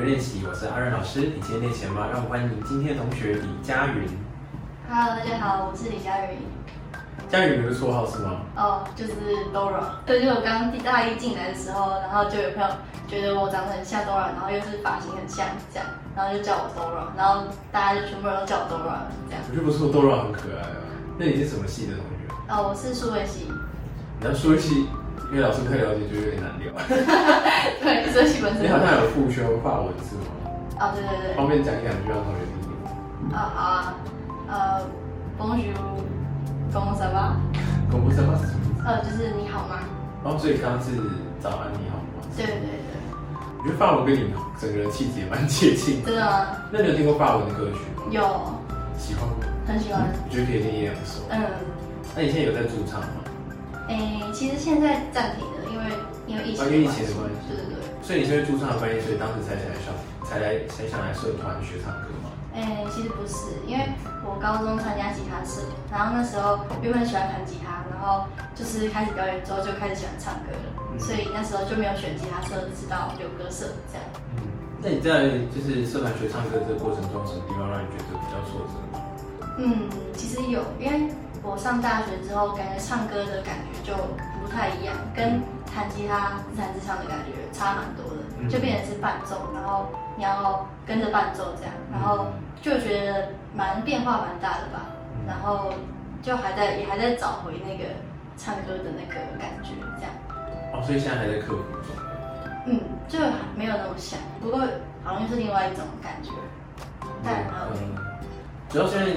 语练习，我是阿润老师。你今天练习了吗？让我们欢迎今天的同学李佳云。Hello，大家好，我是李佳云。佳云有个绰号是吗？哦，就是 Dora。对，就我刚大一进来的时候，然后就有朋友觉得我长得很像 Dora，然后又是发型很像这样，然后就叫我 Dora，然后大家就全部人都叫我 Dora 这样。我觉得不错，Dora 很可爱啊。那你是什么系的同学？哦，我是数位系。你要说起，因为老师不太了解，就有点难聊。对，数位系本身。你好像有复修法文是吗？哦，对对对。方便讲一两句让同学听听。啊好啊，呃，Bonjour，comment ça va？公布什么是什么意思？呃，就是你好吗？哦，所以刚刚是早安，你好吗？对对对对。我觉得法文跟你整个人气质也蛮接近的。真的吗？那你有听过法文的歌曲吗？有，喜欢吗？很喜欢。我觉得可以听一两首。嗯。那你现在有在驻唱吗？诶、其实现在暂停了，因为因为疫情啊因为疫情的关系对对对。所以你是因为驻唱的关系，所以当时才想来上，才来才想来社团学唱歌吗？诶、其实不是，因为我高中参加吉他社，然后那时候原本喜欢弹吉他，然后就是开始表演之后就开始喜欢唱歌了，嗯所以那时候就没有选吉他社，直到有歌社这样。嗯，那你在就是社团学唱歌这个过程中，什么地方让你觉得比较挫折吗？嗯，其实有，因为我上大学之后，感觉唱歌的感觉就不太一样，跟弹吉他自弹自唱的感觉差蛮多的，嗯。就变成是伴奏，然后你要跟着伴奏这样，然后就觉得蛮变化蛮大的吧，嗯。然后就还在也还在找回那个唱歌的那个感觉这样，哦，所以现在还在克服中。嗯，就没有那么想，不过好像又是另外一种感觉，但嗯，主要是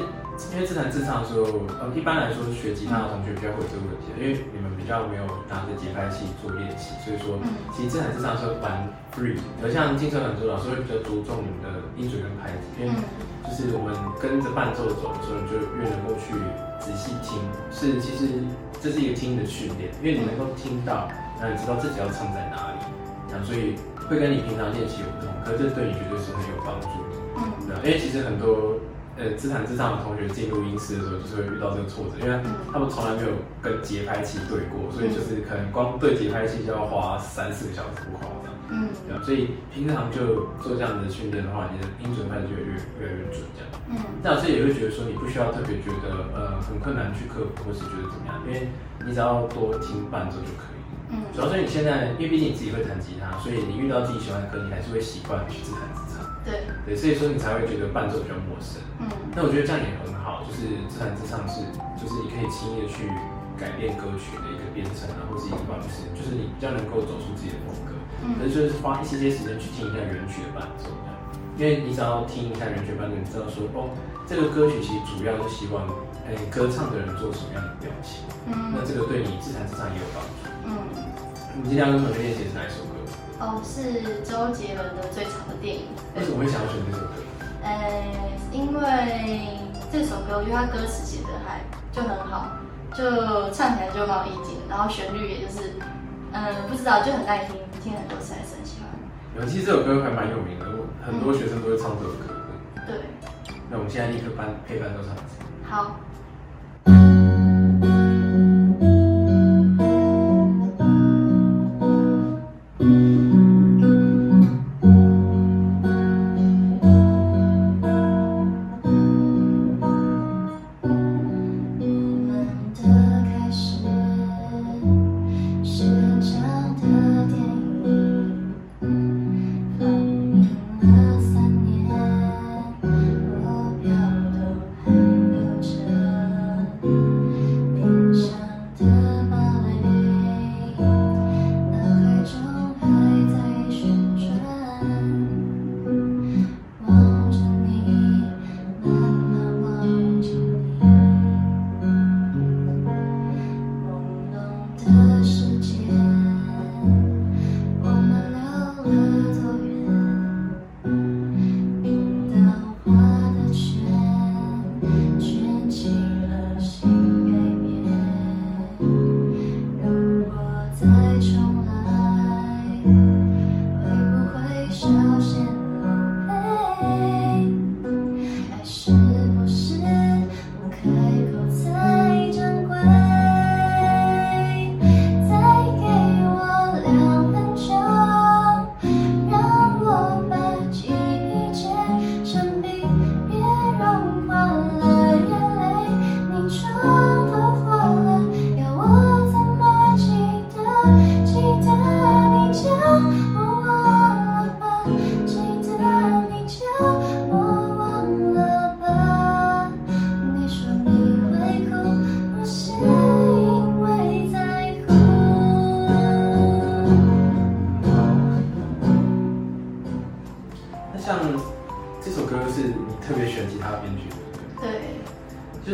因为自弹自唱的时候，呃，一般来说学吉他的同学比较会有这个问题，因为你们比较没有拿着节拍器做练习，所以说嗯其实自弹自唱的时候蛮 free。而像进社团组老师会比较注重你们的音准跟拍子，因为嗯就是我们跟着伴奏走的时候，你就越能够去仔细听，是其实这是一个听的训练，因为你能够听到，然后你知道自己要唱在哪里，然后所以会跟你平常练习有不同，可是这对你绝对是很有帮助的。嗯因为其实很多呃自弹自唱的同学进入音室的时候，就是会遇到这个挫折，因为他们从来没有跟节拍器对过，所以就是可能光对节拍器就要花三四个小时不夸张。嗯所以平常就做这样的训练的话，你的音准开始就会越越来越准这样。嗯那老师也会觉得说，你不需要特别觉得呃很困难去克服，或是觉得怎么样，因为你只要多听伴奏就可以。嗯主要是你现在，因为毕竟你自己会弹吉他，所以你遇到自己喜欢的歌，你还是会习惯去自弹。对，对，所以说你才会觉得伴奏比较陌生。嗯那我觉得这样也很好，就是自弹自唱是，就是你可以轻易的去改变歌曲的一个编程啊，或是一个方式，就是你比较能够走出自己的风格。嗯可是就是花一些些时间去听一下原曲的伴奏，因为你只要听一下原曲伴奏，你知道说，哦，这个歌曲其实主要是希望，哎，歌唱的人做什么样的表情，嗯那嗯这个对你自弹自唱也有帮助。嗯，你今天要跟同学练习的是哪一首歌？哦，是周杰伦的最长的电影。为什么会想要选这首歌？呃，因为这首歌我觉得它歌词写的还就很好，就唱起来就蛮有意境，然后旋律也就是，嗯，不知道就很耐听，听很多次还是很喜欢。尤，其实这首歌还蛮有名的，很多学生都会唱这首歌的。对，那我们现在立刻班配伴奏唱一次。好。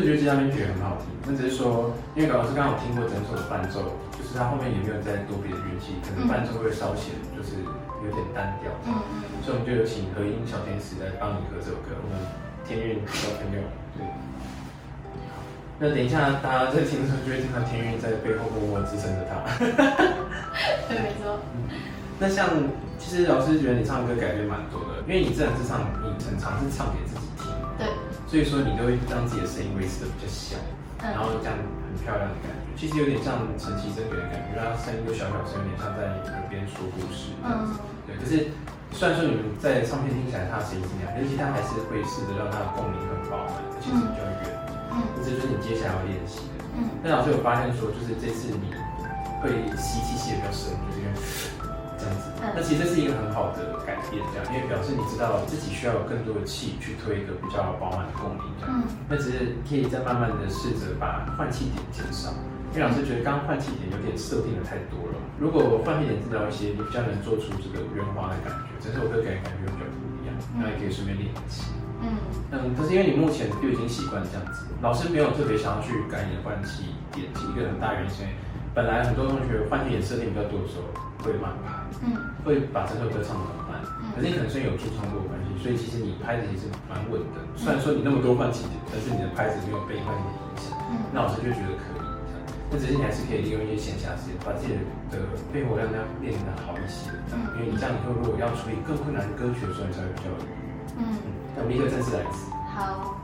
觉得这张编曲也很好听，那只是说，因为老师刚好听过整首的伴奏，就是他后面也没有再多别的乐器，可能伴奏会稍显就是有点单调。嗯嗯所以我们就有请和音小天使来帮你合这首歌，我们天韵小朋友，对。好，那等一下大家在听的时候就会听到天韵在背后默默支撑着他。对，没错。那像其实老师觉得你唱歌改变蛮多的，因为你自然是唱，你很常是唱给自己听，对，所以说你都会让自己的声音维持的比较小，嗯然后这样很漂亮的感觉。其实有点像陈绮贞给的感觉，让她声音又小小声，有点像在你耳边说故事这样子。嗯对，可是虽然说你们在唱片听起来他的声音是那样，但是他还是会试着让他的共鸣很饱满，而且是比较远。嗯这就是你接下来要练习的。嗯但老师有发现说，就是这次你会吸气吸的比较深，就是因为这样子。嗯那其实这是一个很好的改变，这样，因为表示你知道自己需要有更多的气去推一个比较饱满的共鸣，这样。嗯那只是可以再慢慢的试着把换气点减少，因为老师觉得刚刚换气点有点设定的太多了。如果换气点治疗一些，你比较能做出这个圆滑的感觉，整首歌给人感觉会比较不一样，那也可以顺便练气。嗯嗯，可是因为你目前就已经习惯这样子，老师没有特别想要去改你的换气点，一个很大原因是因为本来很多同学换气点设定比较多的时候会慢拍，嗯会把整首歌唱得很慢嗯，可是你可能是因为有驻唱过的关系，所以其实你拍子其实蛮稳的。虽然说你那么多换气点，但是你的拍子没有被换气点影响，嗯那老师就觉得可以这样。那只是你还是可以利用一些闲暇时间，把自己的肺活量要练得好一些，嗯，因为你这样以后如果要处理更困难的歌曲的时候，你才会比较。嗯，嗯，那我们立刻正式来一次。好。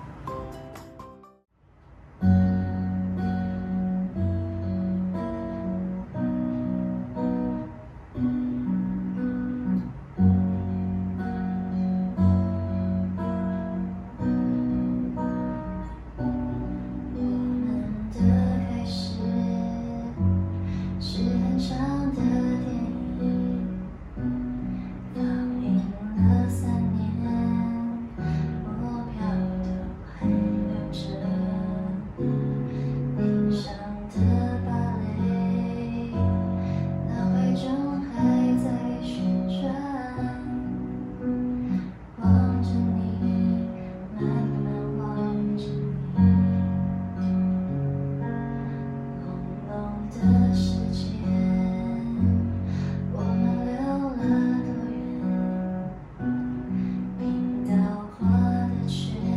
Jesus.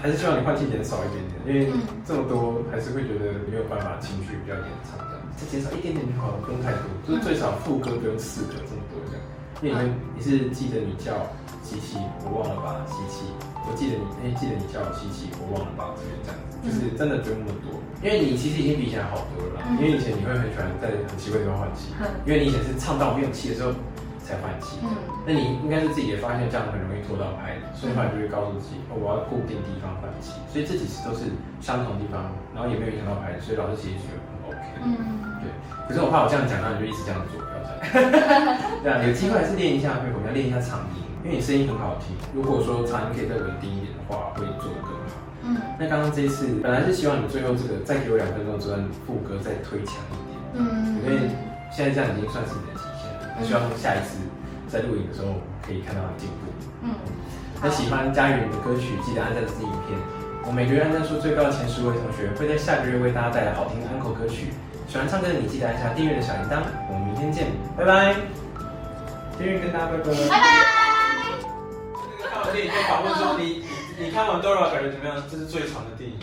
还是希望你换气减少一点点，因为嗯这么多还是会觉得没有办法情绪比较延长这样，再减少一点点就好了，不用太多，就是最少副歌不用四个这么多这样，因为你们你是记得你叫吸气，我忘了吧？吸气，我记得你哎、记得你叫吸气，我忘了吧这边这样子，就是真的不用那么多，因为你其实已经比以前好多了啦，嗯。因为以前你会很喜欢在很奇怪的地方换气嗯，因为你以前是唱到没有气的时候才换气。嗯那你应该是自己也发现这样很容易拖到拍的，所以后来就会告诉自己，哦，我要固定地方换气，所以这几次都是相同地方，然后也没有影响到拍子，所以老师其实觉得很 OK。嗯，对，可是我怕我这样讲，那你就一直这样做，不要这样。对啊，有机会还是练一下，我们要练一下长音，因为你声音很好听。如果说长音可以再稳定一点的话，会做得更好。嗯那刚刚这一次本来是希望你最后这个再给我两分钟这段副歌再推强一点，嗯因为现在这样已经算是你的极限希望下一次在录影的时候可以看到你进步。嗯，那喜欢佳云的歌曲，记得按赞这影片。我每个月按赞数最高的前十位同学会在下个月为大家带来好听的安口歌曲。喜欢唱歌的你，记得按下订阅的小铃铛。我们明天见，拜拜。订阅跟大家拜拜。拜拜。看完电影就访问说你你你看完 Dora 感觉怎么样？这是最长的电影。